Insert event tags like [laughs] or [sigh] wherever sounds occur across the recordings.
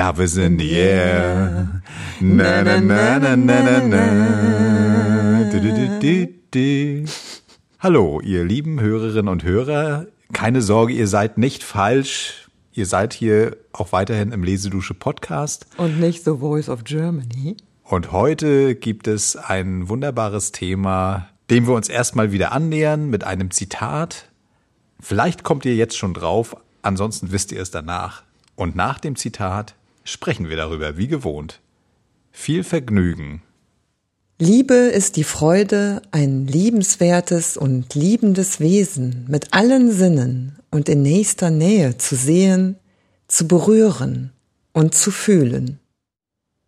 Love is in the air. Na, na, na, na, na, na, na. Du, du, du, du. Hallo, ihr lieben Hörerinnen und Hörer. Keine Sorge, ihr seid nicht falsch. Ihr seid hier auch weiterhin im Lesedusche Podcast. Und nicht The Voice of Germany. Und heute gibt es ein wunderbares Thema, dem wir uns erstmal wieder annähern mit einem Zitat. Vielleicht kommt ihr jetzt schon drauf, ansonsten wisst ihr es danach. Und nach dem Zitat sprechen wir darüber, wie gewohnt. Viel Vergnügen. Liebe ist die Freude, ein liebenswertes und liebendes Wesen mit allen Sinnen und in nächster Nähe zu sehen, zu berühren und zu fühlen.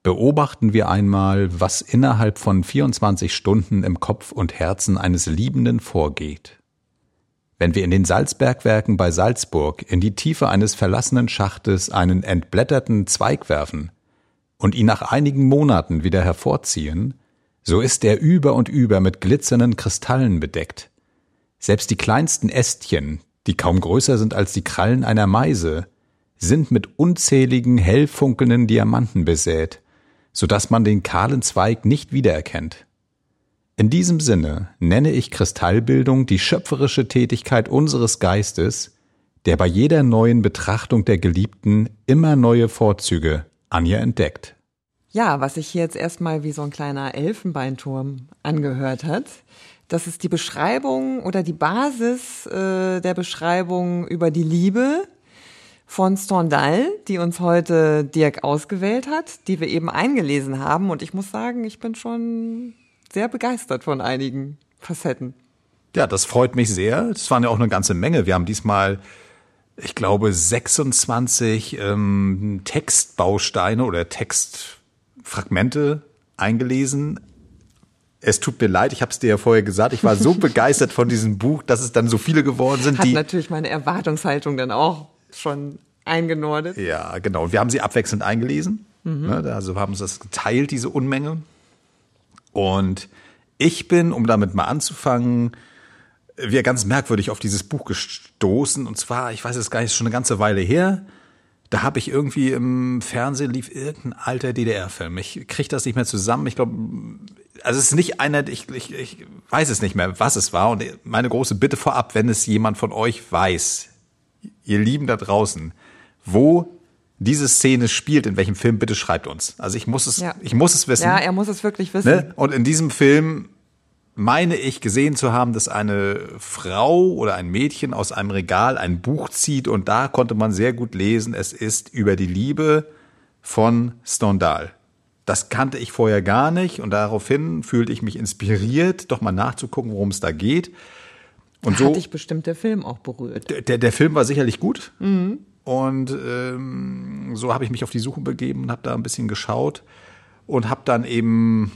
Beobachten wir einmal, was innerhalb von 24 Stunden im Kopf und Herzen eines Liebenden vorgeht. Wenn wir in den Salzbergwerken bei Salzburg in die Tiefe eines verlassenen Schachtes einen entblätterten Zweig werfen und ihn nach einigen Monaten wieder hervorziehen, so ist er über und über mit glitzernden Kristallen bedeckt. Selbst die kleinsten Ästchen, die kaum größer sind als die Krallen einer Meise, sind mit unzähligen hell funkelnden Diamanten besät, so dass man den kahlen Zweig nicht wiedererkennt. In diesem Sinne nenne ich Kristallbildung die schöpferische Tätigkeit unseres Geistes, der bei jeder neuen Betrachtung der Geliebten immer neue Vorzüge an ihr entdeckt. Ja, was sich hier jetzt erstmal wie so ein kleiner Elfenbeinturm angehört hat, das ist die Beschreibung oder die Basis äh, der Beschreibung über die Liebe von Stendhal, die uns heute Dirk ausgewählt hat, die wir eben eingelesen haben. Und ich muss sagen, ich bin schon sehr begeistert von einigen Facetten. Ja, das freut mich sehr. Es waren ja auch eine ganze Menge. Wir haben diesmal, ich glaube, 26 ähm, Textbausteine oder Textfragmente eingelesen. Es tut mir leid, ich habe es dir ja vorher gesagt. Ich war so [laughs] begeistert von diesem Buch, dass es dann so viele geworden sind. Hat die natürlich meine Erwartungshaltung dann auch schon eingenordet. Ja, genau. Und wir haben sie abwechselnd eingelesen. Mhm. Also haben uns das geteilt, diese Unmenge. Und ich bin, um damit mal anzufangen, wir ganz merkwürdig auf dieses Buch gestoßen. Und zwar, ich weiß es gar nicht, schon eine ganze Weile her. Da habe ich irgendwie im Fernsehen lief irgendein alter DDR-Film. Ich kriege das nicht mehr zusammen. Ich glaube, also es ist nicht einer, ich, ich, ich weiß es nicht mehr, was es war. Und meine große Bitte vorab, wenn es jemand von euch weiß, ihr Lieben da draußen, wo diese Szene spielt, in welchem Film, bitte schreibt uns. Also ich muss es, ja. ich muss es wissen. Ja, er muss es wirklich wissen. Ne? Und in diesem Film meine ich gesehen zu haben, dass eine Frau oder ein Mädchen aus einem Regal ein Buch zieht und da konnte man sehr gut lesen, es ist über die Liebe von Stendhal. Das kannte ich vorher gar nicht und daraufhin fühlte ich mich inspiriert, doch mal nachzugucken, worum es da geht. Und so hat dich bestimmt der Film auch berührt. Der, der Film war sicherlich gut. Mhm. Und ähm, so habe ich mich auf die Suche begeben und habe da ein bisschen geschaut und habe dann eben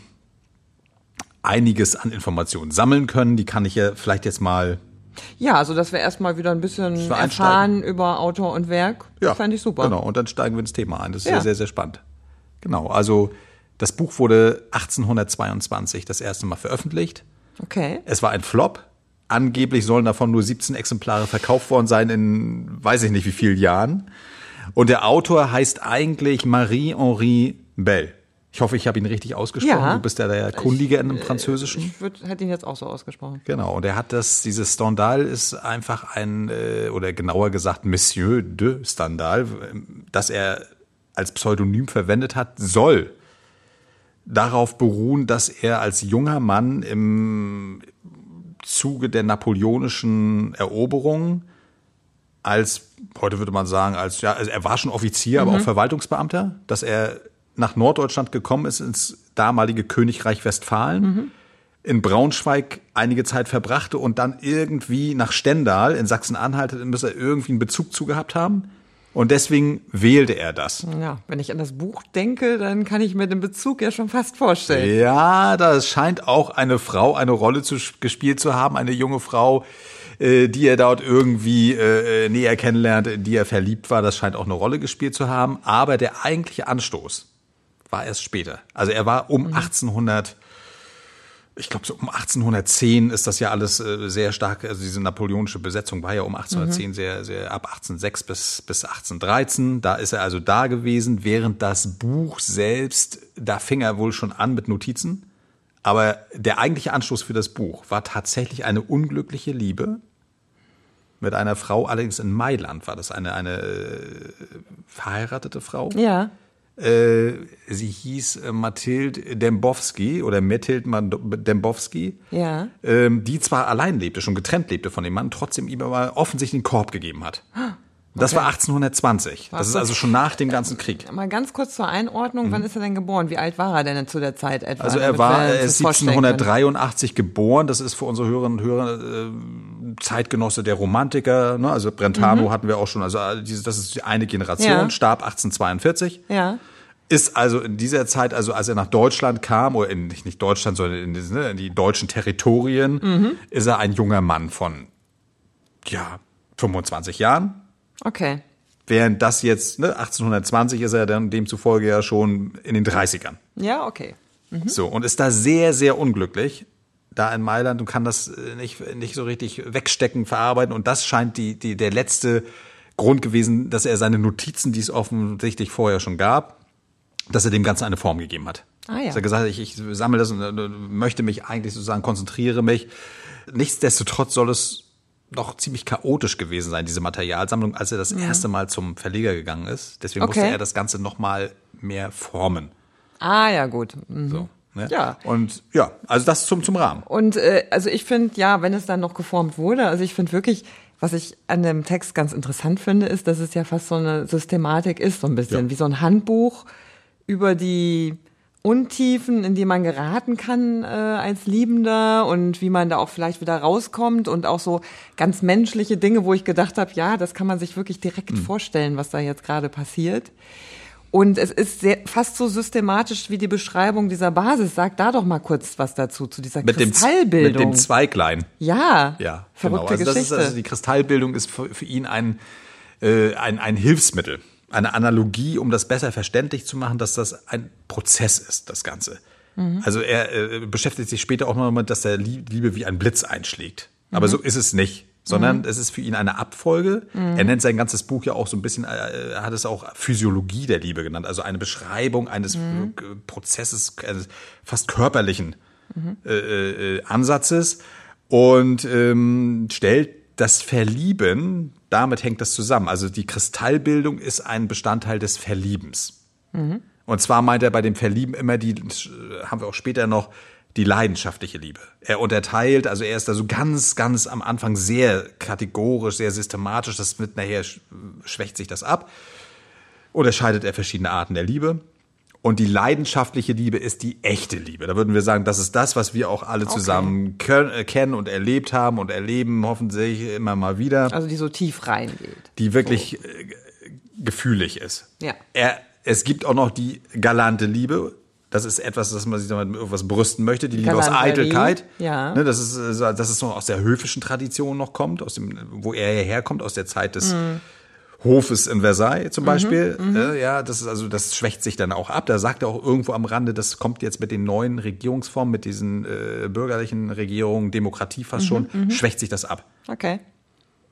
einiges an Informationen sammeln können. Die kann ich ja vielleicht jetzt mal. Ja, also dass wir erstmal wieder ein bisschen erfahren über Autor und Werk. Ja, fand ich super. Genau, und dann steigen wir ins Thema ein. Das ist ja. sehr, sehr spannend. Genau, also das Buch wurde 1822 das erste Mal veröffentlicht. Okay. Es war ein Flop. Angeblich sollen davon nur 17 Exemplare verkauft worden sein in weiß ich nicht wie vielen Jahren. Und der Autor heißt eigentlich Marie-Henri Bell. Ich hoffe, ich habe ihn richtig ausgesprochen. Ja. Du bist ja der Kundige in dem Französischen. Ich würd, hätte ihn jetzt auch so ausgesprochen. Genau. Und er hat das, dieses Stendhal ist einfach ein, äh, oder genauer gesagt Monsieur de Stendhal, das er als Pseudonym verwendet hat, soll darauf beruhen, dass er als junger Mann im Zuge der napoleonischen Eroberung als, heute würde man sagen, als, ja, also er war schon Offizier, mhm. aber auch Verwaltungsbeamter, dass er nach Norddeutschland gekommen ist, ins damalige Königreich Westfalen, mhm. in Braunschweig einige Zeit verbrachte und dann irgendwie nach Stendal in Sachsen-Anhalt, muss er irgendwie einen Bezug zu gehabt haben. Und deswegen wählte er das. Ja, wenn ich an das Buch denke, dann kann ich mir den Bezug ja schon fast vorstellen. Ja, da scheint auch eine Frau eine Rolle zu, gespielt zu haben, eine junge Frau, äh, die er dort irgendwie äh, näher kennenlernt, in die er verliebt war. Das scheint auch eine Rolle gespielt zu haben. Aber der eigentliche Anstoß war erst später. Also er war um mhm. 1800 ich glaube, so um 1810 ist das ja alles äh, sehr stark, also diese napoleonische Besetzung war ja um 1810 mhm. sehr, sehr ab 1806 bis, bis 1813. Da ist er also da gewesen, während das Buch selbst, da fing er wohl schon an mit Notizen. Aber der eigentliche Anstoß für das Buch war tatsächlich eine unglückliche Liebe mit einer Frau, allerdings in Mailand war das eine, eine äh, verheiratete Frau. Ja. Äh, sie hieß äh, Mathilde Dembowski oder Methilde Dembowski, ja. ähm, die zwar allein lebte, schon getrennt lebte von dem Mann, trotzdem ihm aber offensichtlich einen Korb gegeben hat. Das okay. war 1820. Was das ist also schon nach dem ganzen Krieg. Mal ganz kurz zur Einordnung, mhm. wann ist er denn geboren? Wie alt war er denn zu der Zeit etwa? Also er war er ist 1783 geboren. Das ist für unsere Hörerinnen und Hörer äh, Zeitgenosse der Romantiker. Ne? Also Brentano mhm. hatten wir auch schon. Also äh, das ist eine Generation. Ja. Starb 1842. Ja ist also in dieser Zeit, also als er nach Deutschland kam, oder in, nicht Deutschland, sondern in, die, ne, in die deutschen Territorien, mhm. ist er ein junger Mann von, ja, 25 Jahren. Okay. Während das jetzt, ne, 1820 ist er dann demzufolge ja schon in den 30ern. Ja, okay. Mhm. So, und ist da sehr, sehr unglücklich da in Mailand und kann das äh, nicht, nicht so richtig wegstecken, verarbeiten. Und das scheint die, die, der letzte Grund gewesen, dass er seine Notizen, die es offensichtlich vorher schon gab, dass er dem Ganzen eine Form gegeben hat. Ah, ja. Dass er gesagt hat, ich, ich sammle das und äh, möchte mich eigentlich sozusagen konzentriere mich. Nichtsdestotrotz soll es doch ziemlich chaotisch gewesen sein, diese Materialsammlung, als er das mhm. erste Mal zum Verleger gegangen ist. Deswegen okay. musste er das Ganze nochmal mehr formen. Ah, ja, gut. Mhm. So. Ne? Ja. Und ja, also das zum, zum Rahmen. Und äh, also ich finde, ja, wenn es dann noch geformt wurde, also ich finde wirklich, was ich an dem Text ganz interessant finde, ist, dass es ja fast so eine Systematik ist, so ein bisschen, ja. wie so ein Handbuch über die Untiefen, in die man geraten kann äh, als Liebender und wie man da auch vielleicht wieder rauskommt und auch so ganz menschliche Dinge, wo ich gedacht habe, ja, das kann man sich wirklich direkt mhm. vorstellen, was da jetzt gerade passiert. Und es ist sehr, fast so systematisch wie die Beschreibung dieser Basis. Sag da doch mal kurz was dazu, zu dieser mit Kristallbildung. Dem, mit dem Zweiglein. Ja. Ja, verrückte genau. Also Geschichte. Das ist, also die Kristallbildung ist für, für ihn ein, äh, ein, ein Hilfsmittel eine Analogie, um das besser verständlich zu machen, dass das ein Prozess ist, das Ganze. Mhm. Also er äh, beschäftigt sich später auch noch damit, dass der Liebe wie ein Blitz einschlägt. Aber mhm. so ist es nicht, sondern mhm. es ist für ihn eine Abfolge. Er nennt sein ganzes Buch ja auch so ein bisschen, äh, er hat es auch Physiologie der Liebe genannt, also eine Beschreibung eines mhm. Prozesses, eines fast körperlichen mhm. äh, äh, Ansatzes und ähm, stellt das Verlieben damit hängt das zusammen. Also die Kristallbildung ist ein Bestandteil des Verliebens. Mhm. Und zwar meint er bei dem Verlieben immer die, haben wir auch später noch, die leidenschaftliche Liebe. Er unterteilt, also er ist da so ganz, ganz am Anfang sehr kategorisch, sehr systematisch. Das mit nachher schwächt sich das ab. Unterscheidet er verschiedene Arten der Liebe. Und die leidenschaftliche Liebe ist die echte Liebe. Da würden wir sagen, das ist das, was wir auch alle zusammen können, äh, kennen und erlebt haben und erleben, hoffentlich immer mal wieder. Also die so tief reingeht. Die wirklich so. Äh, gefühlig ist. Ja. Er, es gibt auch noch die galante Liebe. Das ist etwas, das man sich damit irgendwas brüsten möchte. Die Liebe aus Eitelkeit. Ja. Ne, das ist, äh, das ist noch aus der höfischen Tradition noch kommt, aus dem, wo er herkommt, aus der Zeit des, mhm Hofes in Versailles zum mhm, Beispiel. Mhm, äh, ja, das ist also, das schwächt sich dann auch ab. Da sagt er auch irgendwo am Rande, das kommt jetzt mit den neuen Regierungsformen, mit diesen äh, bürgerlichen Regierungen, Demokratie fast mhm, schon, mhm. schwächt sich das ab. Okay.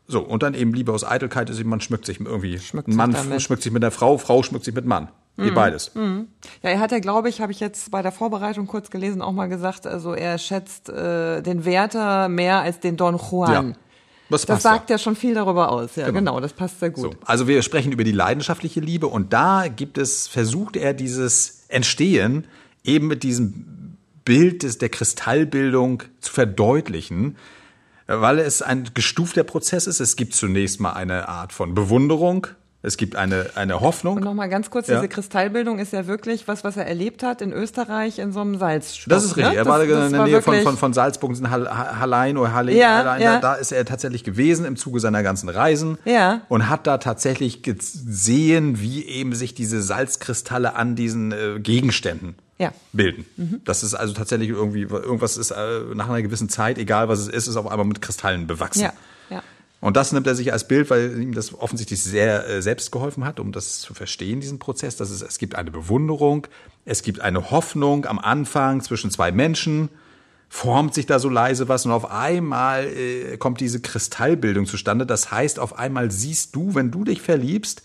So, und dann eben Liebe aus Eitelkeit ist, man schmückt sich irgendwie. Schmückt Mann sich schmückt sich mit der Frau, Frau schmückt sich mit Mann. Wie mhm. beides. Mhm. Ja, er hat ja, glaube ich, habe ich jetzt bei der Vorbereitung kurz gelesen, auch mal gesagt, also er schätzt äh, den Werther mehr als den Don Juan. Ja. Das, das sagt ja. ja schon viel darüber aus. Ja, genau, genau das passt sehr gut. So, also wir sprechen über die leidenschaftliche Liebe und da gibt es, versucht er dieses Entstehen eben mit diesem Bild des, der Kristallbildung zu verdeutlichen, weil es ein gestufter Prozess ist. Es gibt zunächst mal eine Art von Bewunderung, es gibt eine, eine Hoffnung. Und nochmal ganz kurz, ja. diese Kristallbildung ist ja wirklich was, was er erlebt hat in Österreich in so einem Salzstoff. Das ist richtig. Ne? Er war das, in der Nähe von, von, von Salzburg, in Hallein oder Halle, ja, Hallein, ja. Da, da ist er tatsächlich gewesen im Zuge seiner ganzen Reisen. Ja. Und hat da tatsächlich gesehen, wie eben sich diese Salzkristalle an diesen äh, Gegenständen ja. bilden. Mhm. Das ist also tatsächlich irgendwie, irgendwas ist äh, nach einer gewissen Zeit, egal was es ist, ist auf einmal mit Kristallen bewachsen. Ja. Und das nimmt er sich als Bild, weil ihm das offensichtlich sehr äh, selbst geholfen hat, um das zu verstehen, diesen Prozess. Dass es, es gibt eine Bewunderung, es gibt eine Hoffnung am Anfang zwischen zwei Menschen, formt sich da so leise was und auf einmal äh, kommt diese Kristallbildung zustande. Das heißt, auf einmal siehst du, wenn du dich verliebst,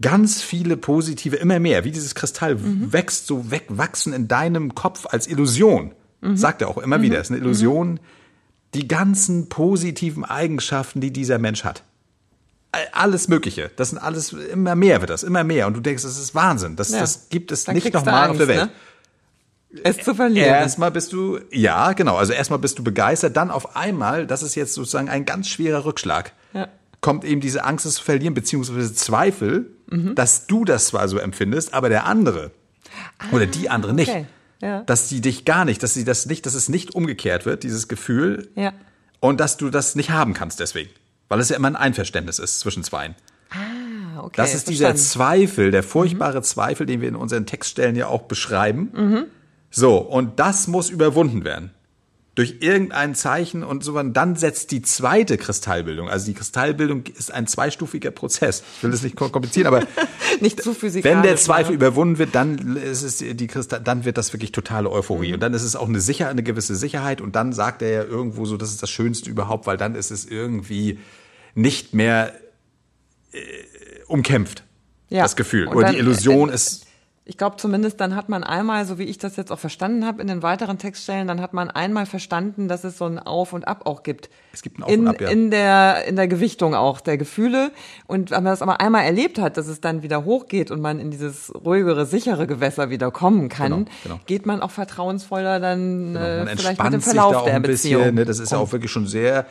ganz viele positive, immer mehr, wie dieses Kristall mhm. wächst, so wegwachsen in deinem Kopf als Illusion. Mhm. Sagt er auch immer mhm. wieder, es ist eine Illusion, die ganzen positiven Eigenschaften, die dieser Mensch hat. Alles Mögliche. Das sind alles, immer mehr wird das, immer mehr. Und du denkst, das ist Wahnsinn. Das, ja. das gibt es Dann nicht nochmal auf der Welt. Ne? es zu verlieren. Erstmal bist du, ja, genau, also erstmal bist du begeistert, dann auf einmal, das ist jetzt sozusagen ein ganz schwerer Rückschlag, ja. kommt eben diese Angst, es zu verlieren, beziehungsweise Zweifel, mhm. dass du das zwar so empfindest, aber der andere ah, oder die andere okay. nicht. Ja. Dass die dich gar nicht, dass sie das nicht, dass es nicht umgekehrt wird, dieses Gefühl. Ja. Und dass du das nicht haben kannst deswegen. Weil es ja immer ein Einverständnis ist zwischen zweien. Ah, okay. Das ist dieser Zweifel, der furchtbare mhm. Zweifel, den wir in unseren Textstellen ja auch beschreiben. Mhm so, und das muss überwunden werden. Durch irgendein Zeichen und so, dann setzt die zweite Kristallbildung. Also die Kristallbildung ist ein zweistufiger Prozess. Ich will das nicht komplizieren, aber [laughs] nicht zu physikalisch. Wenn der Zweifel ja. überwunden wird, dann ist es die Kristall, dann wird das wirklich totale Euphorie. Mhm. Und dann ist es auch eine Sicherheit, eine gewisse Sicherheit. Und dann sagt er ja irgendwo so, das ist das Schönste überhaupt, weil dann ist es irgendwie nicht mehr äh, umkämpft. Ja. Das Gefühl. Oder die Illusion äh, ist ich glaube zumindest, dann hat man einmal, so wie ich das jetzt auch verstanden habe in den weiteren Textstellen, dann hat man einmal verstanden, dass es so ein Auf und Ab auch gibt. Es gibt ein Auf in, und Ab, ja. In der, in der Gewichtung auch der Gefühle. Und wenn man das aber einmal erlebt hat, dass es dann wieder hochgeht und man in dieses ruhigere, sichere Gewässer wieder kommen kann, genau, genau. geht man auch vertrauensvoller dann genau. äh, vielleicht mit dem Verlauf der Beziehung. Bisschen, ne? Das ist ja auch wirklich schon sehr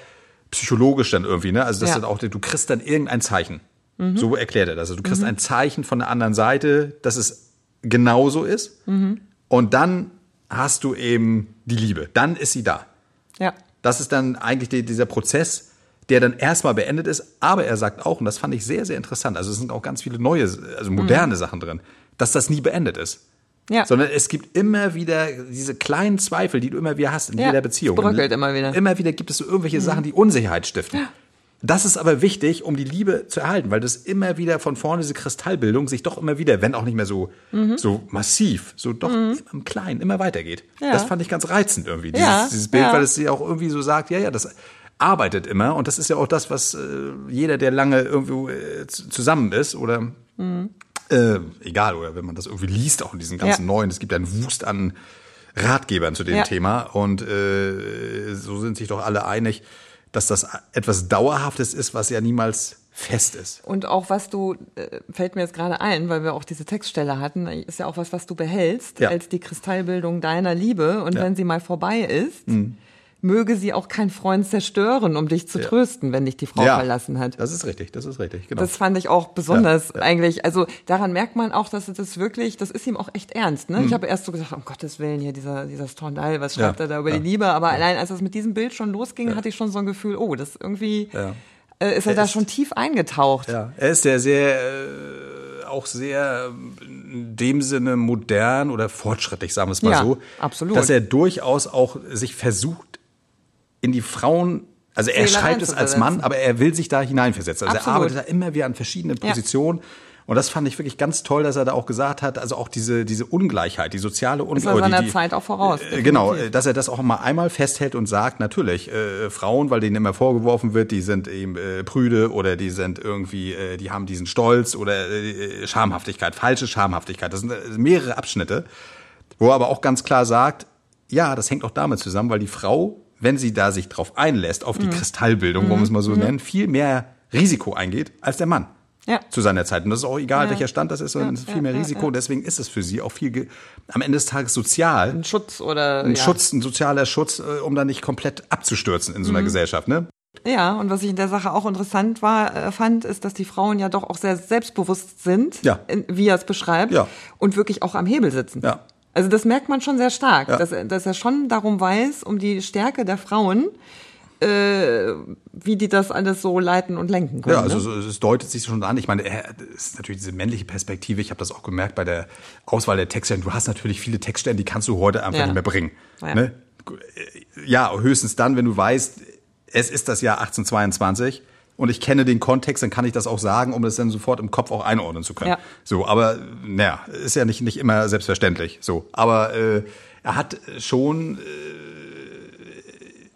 psychologisch dann irgendwie, ne? Also das ja. dann auch, du kriegst dann irgendein Zeichen. Mhm. So erklärt er das. Also du kriegst mhm. ein Zeichen von der anderen Seite, dass es genauso ist. Mhm. Und dann hast du eben die Liebe. Dann ist sie da. Ja. Das ist dann eigentlich die, dieser Prozess, der dann erstmal beendet ist. Aber er sagt auch, und das fand ich sehr, sehr interessant, also es sind auch ganz viele neue, also moderne mhm. Sachen drin, dass das nie beendet ist. Ja. Sondern es gibt immer wieder diese kleinen Zweifel, die du immer wieder hast in ja, jeder Beziehung. Es bröckelt immer wieder. Immer wieder gibt es so irgendwelche mhm. Sachen, die Unsicherheit stiften. Ja. Das ist aber wichtig, um die Liebe zu erhalten, weil das immer wieder von vorne diese Kristallbildung sich doch immer wieder, wenn auch nicht mehr so, mhm. so massiv, so doch mhm. im Kleinen immer weitergeht. Ja. Das fand ich ganz reizend irgendwie, dieses, ja. dieses Bild, ja. weil es sie auch irgendwie so sagt, ja, ja, das arbeitet immer und das ist ja auch das, was äh, jeder, der lange irgendwo äh, zusammen ist oder mhm. äh, egal, oder wenn man das irgendwie liest, auch in diesen ganzen neuen, es gibt ja einen Wust an Ratgebern zu dem Thema und äh, so sind sich doch alle einig, dass das etwas Dauerhaftes ist, was ja niemals fest ist. Und auch was du, äh, fällt mir jetzt gerade ein, weil wir auch diese Textstelle hatten, ist ja auch was, was du behältst ja. als die Kristallbildung deiner Liebe. Und ja. wenn sie mal vorbei ist, mhm möge sie auch kein Freund zerstören, um dich zu ja. trösten, wenn dich die Frau ja, verlassen hat. Das ist richtig, das ist richtig, genau. Das fand ich auch besonders ja, eigentlich. Also daran merkt man auch, dass es das wirklich, das ist ihm auch echt ernst. Ne? Mhm. Ich habe erst so gesagt, um Gottes Willen, hier dieser, dieser Stendhal, was schreibt er da über die Liebe? Aber allein als es mit diesem Bild schon losging, hatte ich schon so ein Gefühl, oh, das irgendwie äh, ist er, er da ist, schon tief eingetaucht. Ja, er ist ja sehr, äh, auch sehr in dem Sinne modern oder fortschrittlich, sagen wir es mal so. Absolut. Dass er durchaus auch sich versucht, in die Frauen also er schreibt es als Mann, aber er will sich da hineinversetzen. Also Absolut. er arbeitet da immer wieder an verschiedenen Positionen. Ja. Und das fand ich wirklich ganz toll, dass er da auch gesagt hat, also auch diese, diese Ungleichheit, die soziale Ungleichheit. Ist seiner Zeit auch voraus. Äh, genau, dass er das auch mal einmal festhält und sagt, natürlich, äh, Frauen, weil denen immer vorgeworfen wird, die sind eben äh, prüde oder die sind irgendwie, äh, die haben diesen Stolz oder äh, Schamhaftigkeit, falsche Schamhaftigkeit. Das sind äh, mehrere Abschnitte, wo er aber auch ganz klar sagt, ja, das hängt auch damit zusammen, weil die Frau wenn sie da sich drauf einlässt, auf die mhm. Kristallbildung, wollen wir es mal so mhm. nennen, viel mehr Risiko eingeht als der Mann. Ja. Zu seiner Zeit. Und das ist auch egal, ja. welcher Stand das ist, sondern ja, es ist viel mehr Risiko. Deswegen ist es für sie auch viel, am Ende des Tages sozial. Ein Schutz oder. Ein Schutz, ein sozialer Schutz, äh, um da nicht komplett abzustürzen in so einer mhm. Gesellschaft, ne? Ja, und was ich in der Sache auch interessant war, äh, fand, ist, dass die Frauen ja doch auch sehr selbstbewusst sind, ja. wie er es beschreibt, ja. und wirklich auch am Hebel sitzen. Ja. Also das merkt man schon sehr stark, ja. dass, dass er schon darum weiß, um die Stärke der Frauen, äh, wie die das alles so leiten und lenken können. Ja, also ne? es deutet sich schon an. Ich meine, es ist natürlich diese männliche Perspektive. Ich habe das auch gemerkt bei der Auswahl der Textstellen. Du hast natürlich viele Textstellen, die kannst du heute einfach ja. nicht mehr bringen. Ja. Ne? ja, höchstens dann, wenn du weißt, es ist das Jahr 1822 und ich kenne den Kontext, dann kann ich das auch sagen, um das dann sofort im Kopf auch einordnen zu können. Ja. So, aber naja, ist ja nicht, nicht immer selbstverständlich. So, aber äh, er hat schon äh,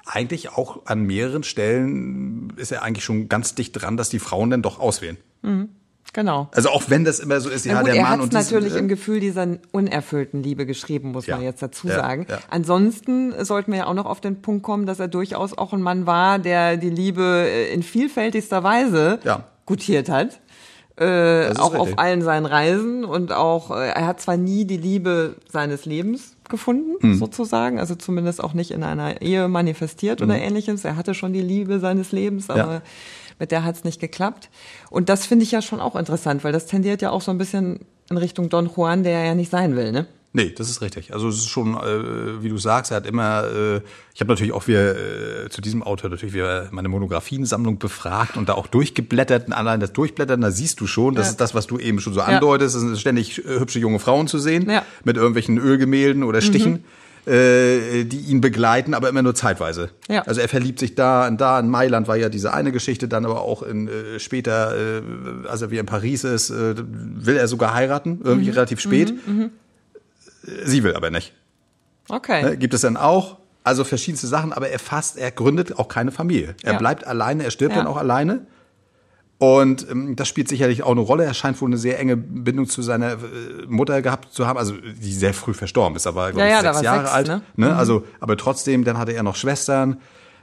eigentlich auch an mehreren Stellen ist er eigentlich schon ganz dicht dran, dass die Frauen dann doch auswählen. Mhm. Genau. Also auch wenn das immer so ist, ja, gut, der er Mann hat und natürlich diesen, im Gefühl dieser unerfüllten Liebe geschrieben, muss Ja. man jetzt dazu sagen. ja. Ansonsten sollten wir ja auch noch auf den Punkt kommen, dass er durchaus auch ein Mann war, der die Liebe äh, in vielfältigster Weise gutiert hat. Äh, auch richtig. auf allen seinen Reisen und auch, äh, er hat zwar nie die Liebe seines Lebens gefunden, Hm. sozusagen, also zumindest auch nicht in einer Ehe manifestiert oder ähnliches. Er hatte schon die Liebe seines Lebens, aber Hm. Mit der hat es nicht geklappt. Und das finde ich ja schon auch interessant, weil das tendiert ja auch so ein bisschen in Richtung Don Juan, der er ja nicht sein will, ne? Nee, das ist richtig. Also es ist schon, äh, wie du sagst, er hat immer, äh, ich habe natürlich auch wieder äh, zu diesem Autor natürlich wieder meine Monografiensammlung befragt und da auch durchgeblättert. Und allein das Durchblättern, da siehst du schon, das Ja. ist das, was du eben schon so andeutest, es sind ständig äh, hübsche junge Frauen zu sehen, Ja. Mhm. mit irgendwelchen Ölgemälden oder Stichen. Äh, die ihn begleiten, aber immer nur zeitweise. Ja. Also er verliebt sich da und da. In Mailand war ja diese eine Geschichte, dann aber auch in, äh, später, äh, als er wieder in Paris ist, äh, will er sogar heiraten, irgendwie Mhm. relativ spät. Sie will aber nicht. Okay. Ne? Gibt es dann auch, also verschiedenste Sachen, aber er fasst, er gründet auch keine Familie. Er Ja. bleibt alleine, er stirbt Ja. dann auch alleine. Und ähm, das spielt sicherlich auch eine Rolle. Er scheint wohl eine sehr enge Bindung zu seiner äh, Mutter gehabt zu haben, also die sehr früh verstorben ist, aber glaub Ja, ich, ja, sechs Jahre sechs, alt. ne? Ne? Also, aber trotzdem, dann hatte er noch Schwestern.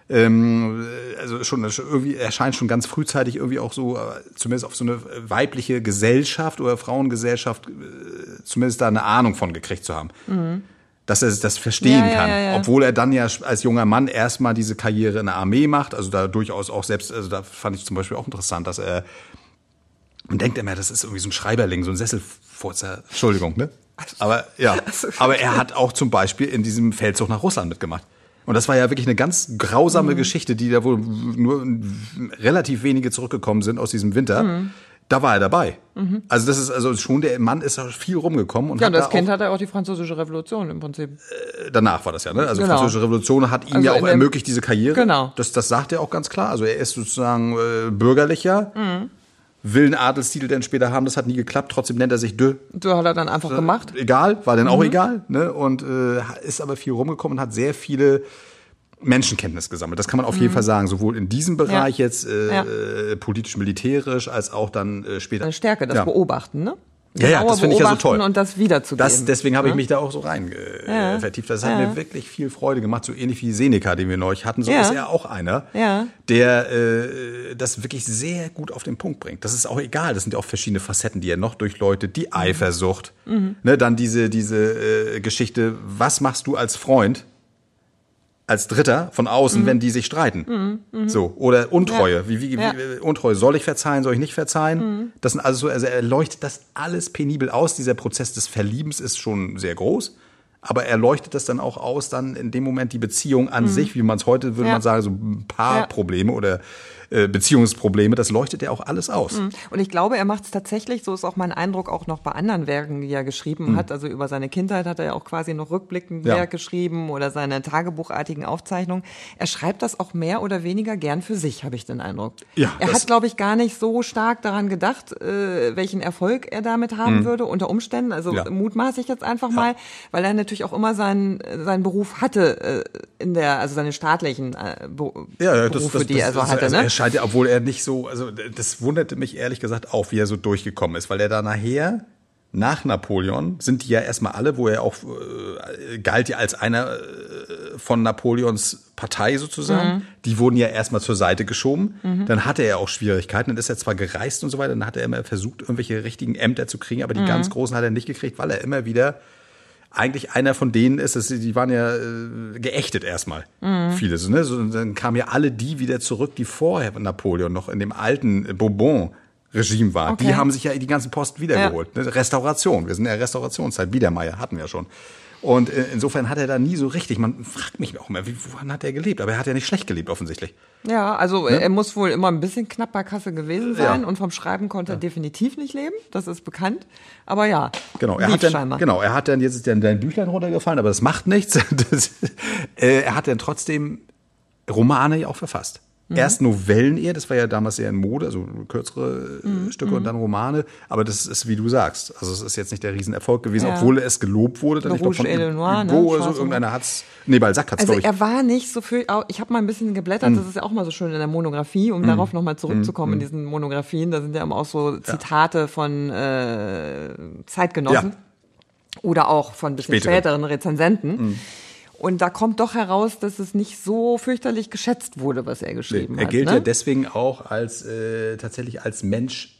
Ähm, also schon schon irgendwie, er scheint schon ganz frühzeitig irgendwie auch so, äh, zumindest auf so eine weibliche Gesellschaft oder Frauengesellschaft, äh, zumindest da eine Ahnung von gekriegt zu haben. Dass er das verstehen Ja, kann. ja, ja. Obwohl er dann ja als junger Mann erstmal diese Karriere in der Armee macht. Also da durchaus auch selbst, also da fand ich zum Beispiel auch interessant, dass er, man denkt immer, das ist irgendwie so ein Schreiberling, so ein Sesselfurzer. Entschuldigung, ne? Aber ja, [laughs] aber er hat auch zum Beispiel in diesem Feldzug nach Russland mitgemacht. Und das war ja wirklich eine ganz grausame Mhm. Geschichte, die da wohl nur relativ wenige zurückgekommen sind aus diesem Winter. Mhm. Da war er dabei. Also das ist also schon der Mann ist auch viel rumgekommen und Ja, hat das da Kind auch, hat er auch die französische Revolution im Prinzip. danach war das ja, ne? Also Genau. französische Revolution hat ihm Also ja auch ermöglicht diese Karriere. Genau. Das, das sagt er auch ganz klar. Also er ist sozusagen äh, bürgerlicher, Mhm. will einen Adelstitel dann später haben. Das hat nie geklappt. Trotzdem nennt er sich De. So hat er dann einfach gemacht. Egal, war dann auch Mhm. egal. Ne? Und äh, ist aber viel rumgekommen und hat sehr viele Menschenkenntnis gesammelt. Das kann man auf jeden Fall sagen. Sowohl in diesem Bereich Mhm. Ja. jetzt äh, Ja. äh, politisch-militärisch als auch dann äh, später. Eine Stärke, das Ja. Beobachten, ne? Ja, ja, das finde ich ja so toll. Und das wiederzugeben. Das, deswegen habe ich ne? mich da auch so rein äh, vertieft. Das hat mir wirklich viel Freude gemacht, so ähnlich wie Seneca, den wir neulich hatten. So ist er auch einer, der äh, das wirklich sehr gut auf den Punkt bringt. Das ist auch egal. Das sind ja auch verschiedene Facetten, die er noch durchleuchtet. Die Eifersucht, ne, dann diese diese äh, Geschichte. Was machst du als Freund? Als Dritter von außen, wenn die sich streiten. So. Oder Untreue. Wie, wie, Ja. wie, Untreue. Soll ich verzeihen, soll ich nicht verzeihen? Das sind also so, also er leuchtet das alles penibel aus. Dieser Prozess des Verliebens ist schon sehr groß. Aber er leuchtet das dann auch aus, dann in dem Moment die Beziehung an sich, wie man es heute, würde Ja. man sagen, so ein paar Ja. Probleme oder äh, Beziehungsprobleme, das leuchtet er auch alles aus. Und ich glaube, er macht es tatsächlich, so ist auch mein Eindruck, auch noch bei anderen Werken, die er geschrieben hat. Also über seine Kindheit hat er ja auch quasi noch rückblickend Mhm. Ja. Werk geschrieben oder seine tagebuchartigen Aufzeichnungen. Er schreibt das auch mehr oder weniger gern für sich, habe ich den Eindruck. Ja, er hat, glaube ich, gar nicht so stark daran gedacht, äh, welchen Erfolg er damit haben würde, unter Umständen. Also Mhm. Ja. mutmaße ich jetzt einfach mal, weil er natürlich auch immer seinen, seinen Beruf hatte, äh, in der, also seine staatlichen äh, Be Ja, ja, das, Berufe, das, die er so hatte. also ne? Scheint ja, obwohl er nicht so, also das wunderte mich ehrlich gesagt auch, wie er so durchgekommen ist, weil er da nachher nach Napoleon sind die ja erstmal alle, wo er auch äh, galt ja als einer äh, von Napoleons Partei sozusagen. Mhm. Die wurden ja erstmal zur Seite geschoben. Dann hatte er auch Schwierigkeiten. Dann ist er zwar gereist und so weiter, dann hat er immer versucht, irgendwelche richtigen Ämter zu kriegen, aber die Mhm. ganz großen hat er nicht gekriegt, weil er immer wieder eigentlich einer von denen ist, das, die waren ja äh, geächtet erstmal. Viele. So, ne? so, dann kamen ja alle die wieder zurück, die vorher Napoleon noch in dem alten äh, Bourbon-Regime waren. Die Okay. haben sich ja die ganzen Posten wiedergeholt. Ne? Restauration. Wir sind in der Restaurationszeit. Biedermeier hatten wir schon. Und insofern hat er da nie so richtig, man fragt mich auch immer, wie, woran hat er gelebt? Aber er hat ja nicht schlecht gelebt, offensichtlich. Ja, also er muss wohl immer ein bisschen knapp bei Kasse gewesen sein Ja. und vom Schreiben konnte er definitiv nicht leben, das ist bekannt. Aber ja, Genau, er hat dann, scheinbar. genau, er hat dann jetzt ist dann dein Büchlein runtergefallen, aber das macht nichts. [laughs] Das, äh, er hat dann trotzdem Romane ja auch verfasst. Erst Novellen eher, das war ja damals eher in Mode, also kürzere äh, Mhm. Stücke und dann Romane. Aber das ist, wie du sagst, also es ist jetzt nicht der Riesenerfolg gewesen, Ja. obwohl es gelobt wurde. Dann, ich glaub, Rouge et le Noir, ne? Oder so, irgendeiner hat's, nee, Balzac hat's, Also glaube ich. er war nicht so viel, ich habe mal ein bisschen geblättert, Mhm. das ist ja auch mal so schön in der Monographie, um darauf nochmal zurückzukommen in diesen Monographien, da sind ja immer auch so Zitate von äh, Zeitgenossen Ja. oder auch von bisschen Späteren. Mhm. späteren Rezensenten. Und da kommt doch heraus, dass es nicht so fürchterlich geschätzt wurde, was er Nee, geschrieben er hat. gilt ne? ja deswegen auch als äh, tatsächlich als Mensch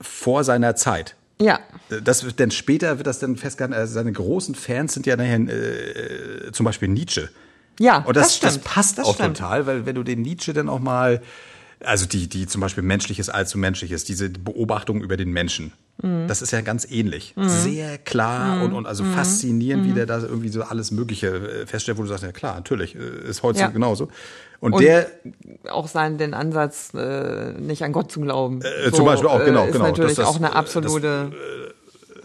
vor seiner Zeit. ja, Das wird dann später wird das dann festgehalten. Also seine großen Fans sind ja nachher äh, zum Beispiel Nietzsche. ja, Und das, das, stimmt. passt das auch stimmt. total, weil wenn du den Nietzsche dann auch mal, also die, die zum Beispiel menschliches allzu menschliches, diese Beobachtung über den Menschen, Mhm. das ist ja ganz ähnlich. Sehr klar und, und also Mhm. faszinierend, wie der da irgendwie so alles Mögliche äh, feststellt, wo du sagst, ja klar, natürlich, äh, ist heute Ja. genauso. Und, Und der, Auch sein, den Ansatz, äh, nicht an Gott zu glauben. Äh, zum Beispiel auch, genau, Ist genau. natürlich Das- das- auch eine das- absolute.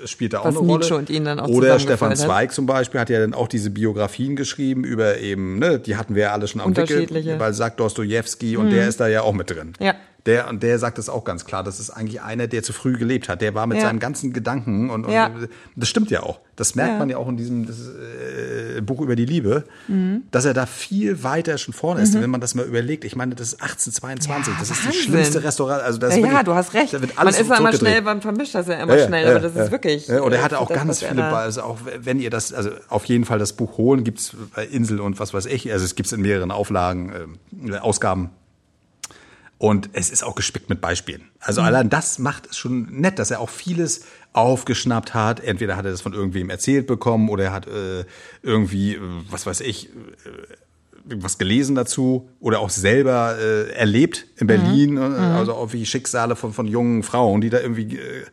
Spielt da auch Was eine Rolle. Nietzsche und ihn dann auch Oder Stefan hat. Zweig zum Beispiel hat ja dann auch diese Biografien geschrieben über eben, ne, die hatten wir ja alle schon am Wickel, Unterschiedliche. Mhm. weil sagt Dostojewski und der ist da ja auch mit drin. Ja. Der, und der sagt es auch ganz klar, das ist eigentlich einer, der zu früh gelebt hat. Der war mit Ja. seinem ganzen Gedanken und, und Ja. das stimmt ja auch. Das merkt Ja. man ja auch in diesem das, äh, Buch über die Liebe, Mhm. dass er da viel weiter schon vorne ist. Wenn man das mal überlegt, ich meine, das ist 1822, Ja, das ist die Wahnsinn. schlimmste Restaurant. Also das ist Ja, ja, wirklich- du hast recht. Man ist ja immer schnell, man vermischt das ja immer Ja, ja, schnell, ja, aber das ja. ist wirklich. Ja, und er äh, hatte auch das, ganz viele, also auch wenn ihr das, also auf jeden Fall das Buch holen, gibt's bei Insel und was weiß ich, also es gibt's in mehreren Auflagen, äh, Ausgaben. Und es ist auch gespickt mit Beispielen. Also Mhm. allein das macht es schon nett, dass er auch vieles aufgeschnappt hat. Entweder hat er das von irgendwem erzählt bekommen oder er hat äh, irgendwie, äh, was weiß ich, äh, was gelesen dazu oder auch selber äh, erlebt in Berlin, äh, also auch wie Schicksale von, von jungen Frauen, die da irgendwie äh,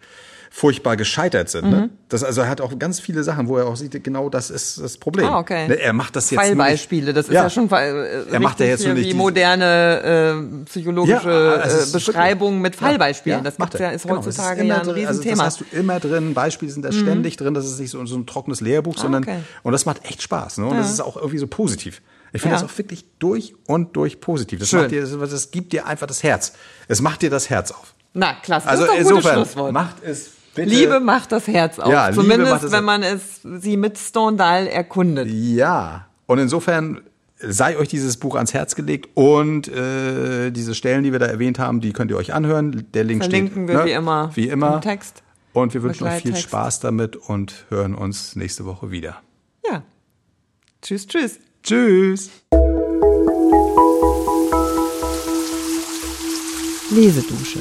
furchtbar gescheitert sind. Ne? Das also er hat auch ganz viele Sachen, wo er auch sieht, genau das ist das Problem. Ah, okay. Ne, Er macht das jetzt Fallbeispiele, das ist ja, schon äh, Er macht ja jetzt hier wie moderne äh, psychologische Ja, also äh, Beschreibung mit Fallbeispielen. Ja, das macht ja, ist Genau, heutzutage immer ja ein drin. Also Riesenthema. das hast du immer drin. Beispiele sind da ständig drin. Das ist nicht so, so ein trockenes Lehrbuch, sondern okay. und das macht echt Spaß. Ne? Und das ist auch irgendwie so positiv. Ich finde Ja. das auch wirklich durch und durch positiv. Das, Schön. macht dir, das, das gibt dir einfach das Herz. Es macht dir das Herz auf. Na, klasse. Also das gutes insofern macht es bitte. Liebe macht das Herz auf. Ja, Zumindest, wenn man es sie mit Stendhal erkundet. Ja. Und insofern sei euch dieses Buch ans Herz gelegt und äh, diese Stellen, die wir da erwähnt haben, die könnt ihr euch anhören. Der Link Verlinken steht wir ne? wie immer wie immer im Text. Und wir wünschen euch viel. Spaß damit und hören uns nächste Woche wieder. Ja. Tschüss, tschüss. Tschüss. Lesedusche.